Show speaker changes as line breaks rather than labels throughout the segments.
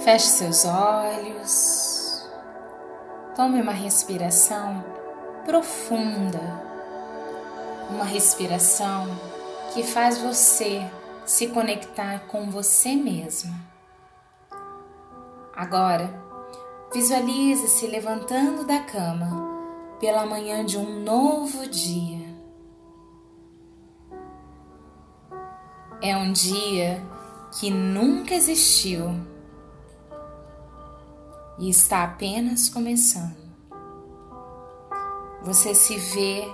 Feche seus olhos. Tome uma respiração profunda. Uma respiração que faz você se conectar com você mesma. Agora, visualize-se levantando da cama pela manhã de um novo dia. É um dia que nunca existiu e está apenas começando. Você se vê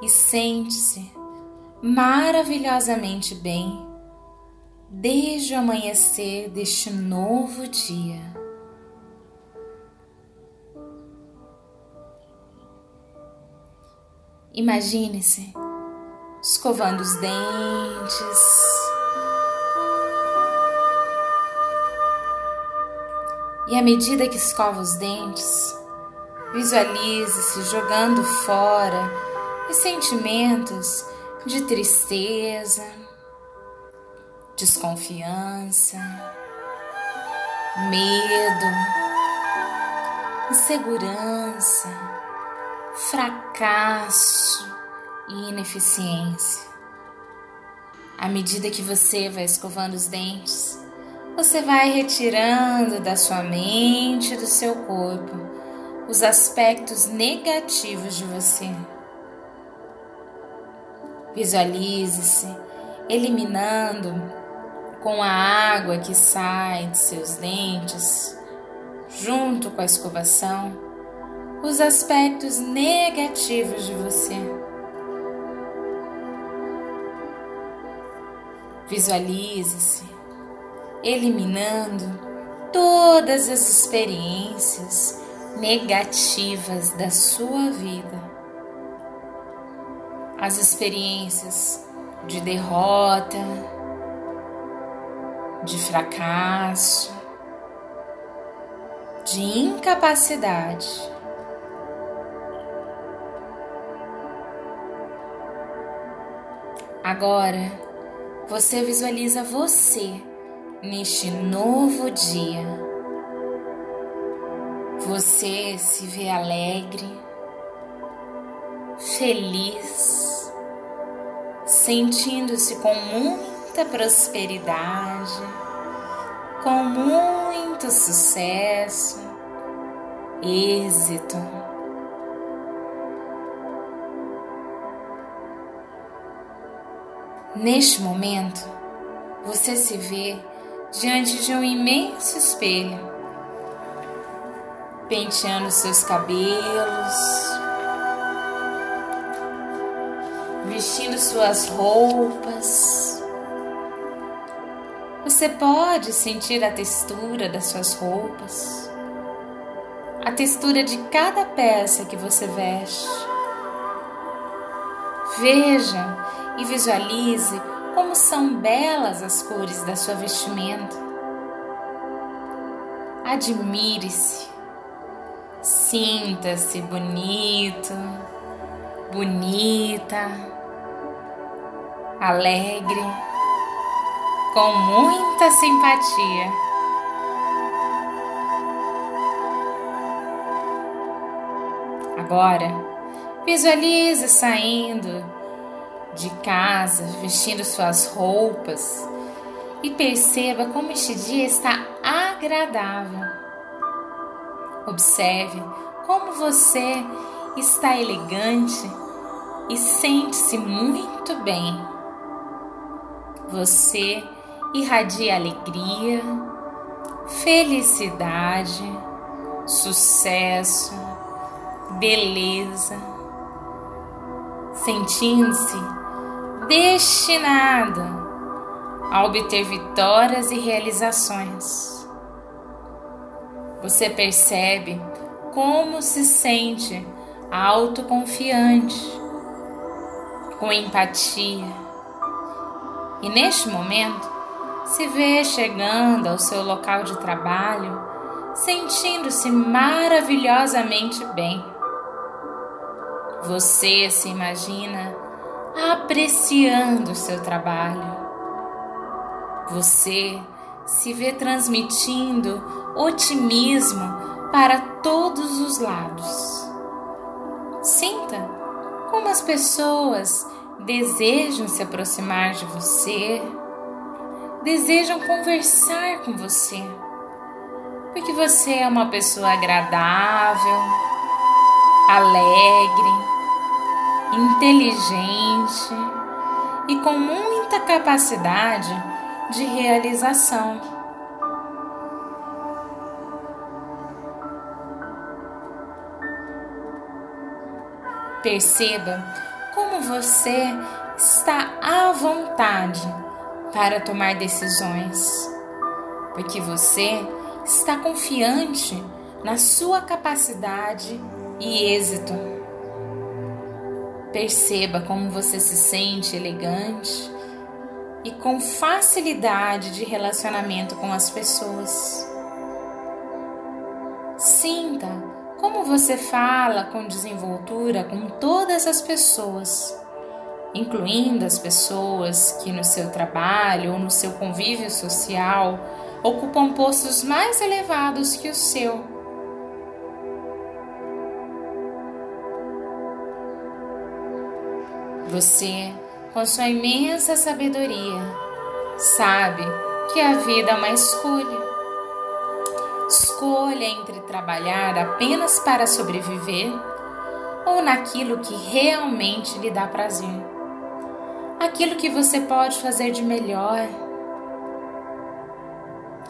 e sente-se maravilhosamente bem desde o amanhecer deste novo dia. Imagine-se escovando os dentes. E à medida que escova os dentes, visualize-se jogando fora os sentimentos de tristeza, desconfiança, medo, insegurança, fracasso e ineficiência. À medida que você vai escovando os dentes, você vai retirando da sua mente do seu corpo os aspectos negativos de você. Visualize-se eliminando com a água que sai de seus dentes, junto com a escovação, os aspectos negativos de você. Visualize-se eliminando todas as experiências negativas da sua vida. As experiências de derrota, de fracasso, de incapacidade. Agora você visualiza você neste novo dia. Você se vê alegre, feliz, sentindo-se com muita prosperidade, com muito sucesso, êxito. Neste momento, você se vê diante de um imenso espelho, penteando seus cabelos, vestindo suas roupas. Você pode sentir a textura das suas roupas, a textura de cada peça que você veste. Veja e visualize como são belas as cores da sua vestimenta. Admire-se, sinta-se bonito, bonita, alegre, com muita simpatia. Agora, visualize saindo de casa, vestindo suas roupas e perceba como este dia está agradável. Observe como você está elegante e sente-se muito bem. Você irradia alegria, felicidade, sucesso, beleza, sentindo-se destinado a obter vitórias e realizações. Você percebe como se sente autoconfiante, com empatia. E neste momento, se vê chegando ao seu local de trabalho, sentindo-se maravilhosamente bem. Você se imagina apreciando o seu trabalho, Você se vê transmitindo otimismo para todos os lados. Sinta como as pessoas desejam se aproximar de você, desejam conversar com você, porque você é uma pessoa agradável, alegre, inteligente e com muita capacidade de realização. Perceba como você está à vontade para tomar decisões, porque você está confiante na sua capacidade e êxito. Perceba como você se sente elegante e com facilidade de relacionamento com as pessoas. Sinta como você fala com desenvoltura com todas as pessoas, incluindo as pessoas que no seu trabalho ou no seu convívio social ocupam postos mais elevados que o seu. Você, com sua imensa sabedoria, sabe que a vida é uma escolha escolha entre trabalhar apenas para sobreviver ou naquilo que realmente lhe dá prazer. Aquilo que você pode fazer de melhor.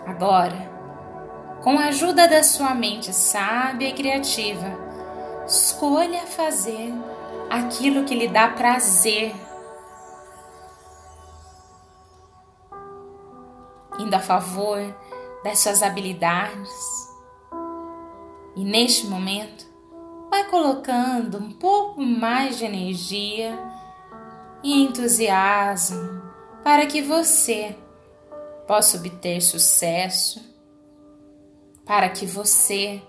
Agora, com a ajuda da sua mente sábia e criativa, escolha fazer aquilo que lhe dá prazer. Indo a favor das suas habilidades. E neste momento, vai colocando um pouco mais de energia e entusiasmo para que você possa obter sucesso, para que você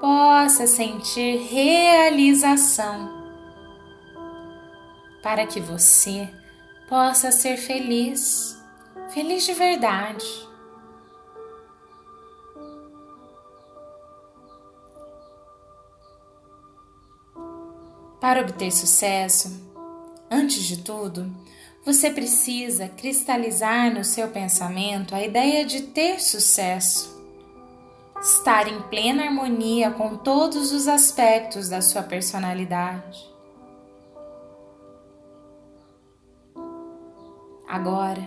possa sentir realização, para que você possa ser feliz, feliz de verdade. Para obter sucesso, antes de tudo, você precisa cristalizar no seu pensamento a ideia de ter sucesso. Estar em plena harmonia com todos os aspectos da sua personalidade. Agora,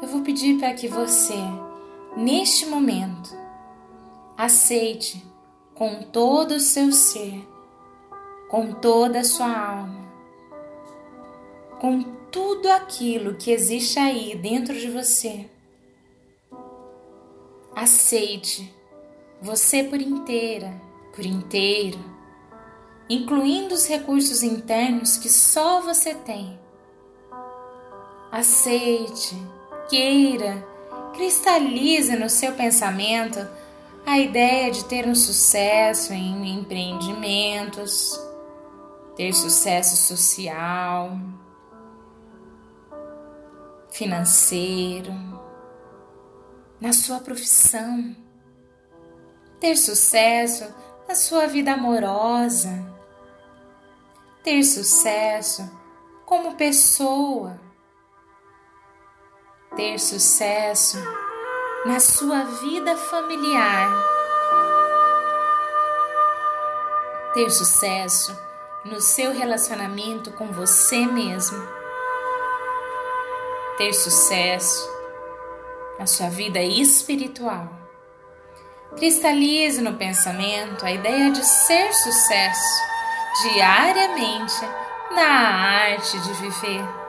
eu vou pedir para que você, neste momento, aceite com todo o seu ser com toda a sua alma, com tudo aquilo que existe aí dentro de você. Aceite você por inteira, por inteiro, incluindo os recursos internos que só você tem. Aceite, queira, cristalize no seu pensamento a ideia de ter um sucesso em empreendimentos ter sucesso social, financeiro, na sua profissão, ter sucesso na sua vida amorosa, ter sucesso como pessoa, ter sucesso na sua vida familiar, ter sucesso no seu relacionamento com você mesmo, ter sucesso na sua vida espiritual. Cristalize no pensamento a ideia de ser sucesso diariamente na arte de viver.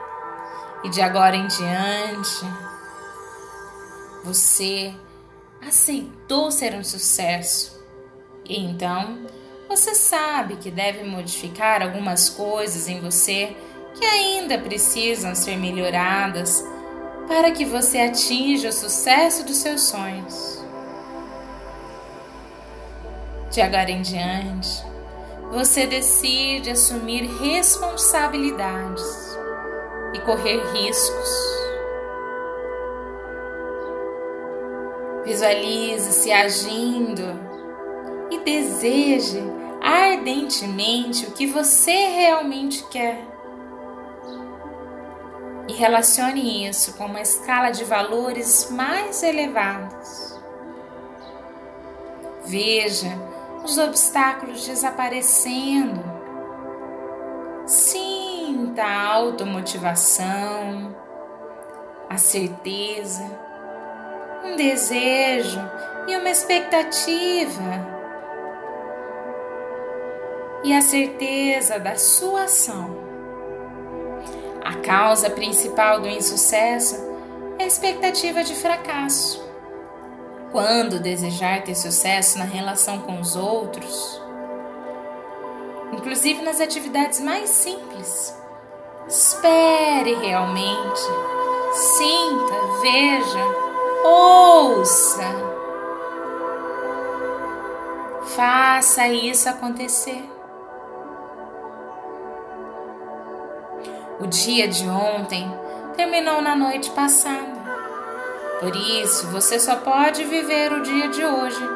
E de agora em diante, você aceitou ser um sucesso. E então, você sabe que deve modificar algumas coisas em você que ainda precisam ser melhoradas para que você atinja o sucesso dos seus sonhos. De agora em diante, você decide assumir responsabilidades e correr riscos. Visualize-se agindo e deseje ardentemente o que você realmente quer. E relacione isso com uma escala de valores mais elevados. Veja os obstáculos desaparecendo. Sinta a automotivação, a certeza, um desejo e uma expectativa e a certeza da sua ação. A causa principal do insucesso é a expectativa de fracasso. Quando desejar ter sucesso na relação com os outros, inclusive nas atividades mais simples, espere realmente, sinta, veja, ouça. Faça isso acontecer. O dia de ontem terminou na noite passada. Por isso, você só pode viver o dia de hoje.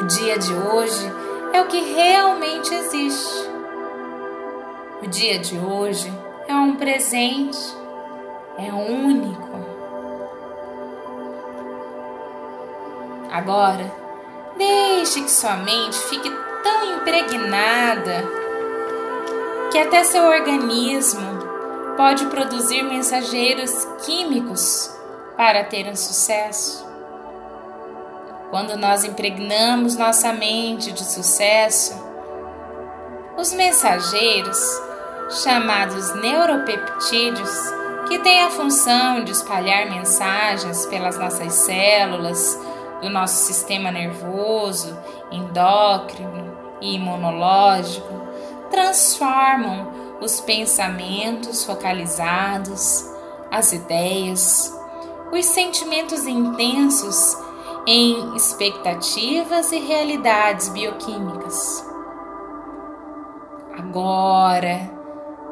O dia de hoje é o que realmente existe. O dia de hoje é um presente, é único. Agora, deixe que sua mente fique tão impregnada que até seu organismo pode produzir mensageiros químicos para ter um sucesso. Quando nós impregnamos nossa mente de sucesso, os mensageiros, chamados neuropeptídeos, que têm a função de espalhar mensagens pelas nossas células do nosso sistema nervoso, endócrino e imunológico, transformam os pensamentos focalizados, as ideias, os sentimentos intensos em expectativas e realidades bioquímicas. Agora,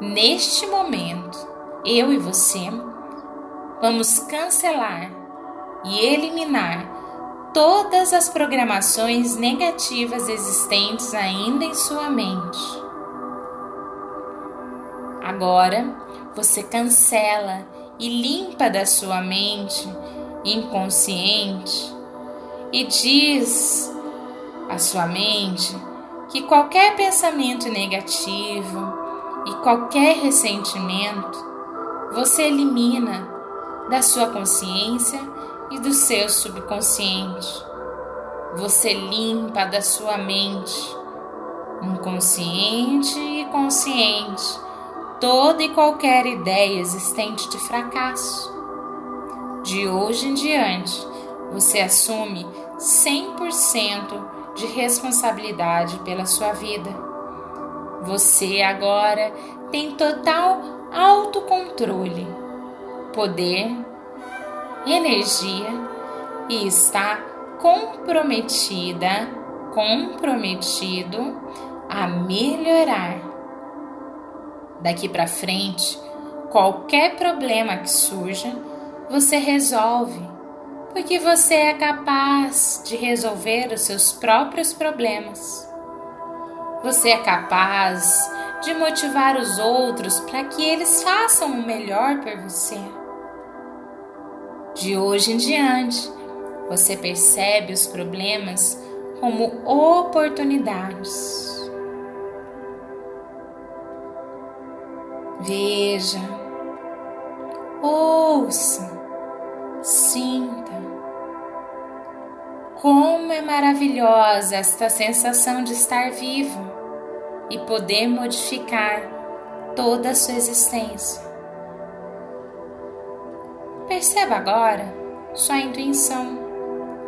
neste momento, eu e você vamos cancelar e eliminar todas as programações negativas existentes ainda em sua mente. Agora você cancela e limpa da sua mente inconsciente e diz à sua mente que qualquer pensamento negativo e qualquer ressentimento você elimina da sua consciência e do seu subconsciente. Você limpa da sua mente, inconsciente e consciente toda e qualquer ideia existente de fracasso. De hoje em diante, você assume 100% de responsabilidade pela sua vida. Você agora tem total autocontrole, poder, energia e está comprometida, comprometido a melhorar Daqui para frente, qualquer problema que surja, você resolve, porque você é capaz de resolver os seus próprios problemas. Você é capaz de motivar os outros para que eles façam o melhor por você. De hoje em diante, você percebe os problemas como oportunidades. Veja, ouça, sinta. Como é maravilhosa esta sensação de estar vivo e poder modificar toda a sua existência. Perceba agora sua intuição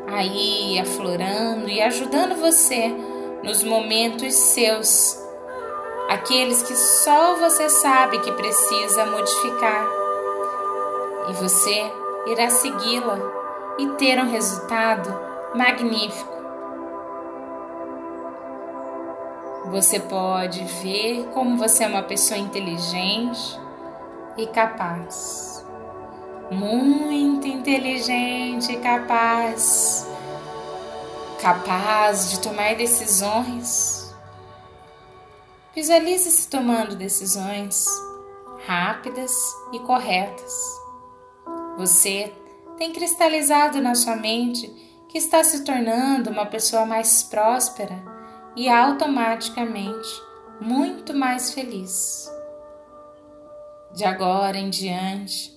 aí aflorando e ajudando você nos momentos seus aqueles que só você sabe que precisa modificar. E você irá segui-la e ter um resultado magnífico. Você pode ver como você é uma pessoa inteligente e capaz. muito inteligente e capaz, capaz de tomar decisões. Visualize-se tomando decisões rápidas e corretas. Você tem cristalizado na sua mente que está se tornando uma pessoa mais próspera e automaticamente muito mais feliz. De agora em diante,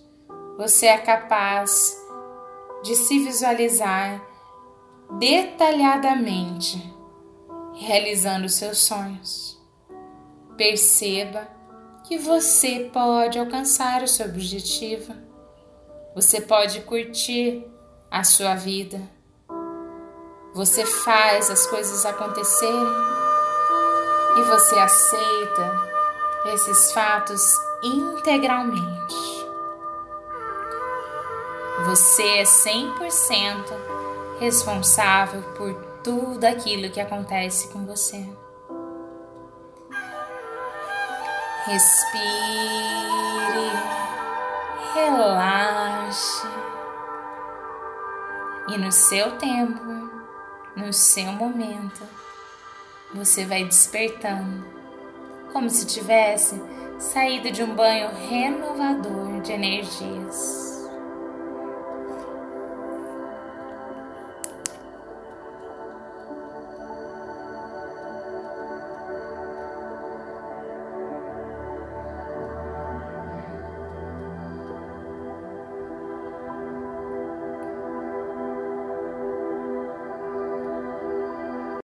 você é capaz de se visualizar detalhadamente realizando seus sonhos. Perceba que você pode alcançar o seu objetivo. Você pode curtir a sua vida. Você faz as coisas acontecerem e você aceita esses fatos integralmente. Você é 100% responsável por tudo aquilo que acontece com você. Respire, relaxe e no seu tempo, no seu momento, você vai despertando, como se tivesse saído de um banho renovador de energias.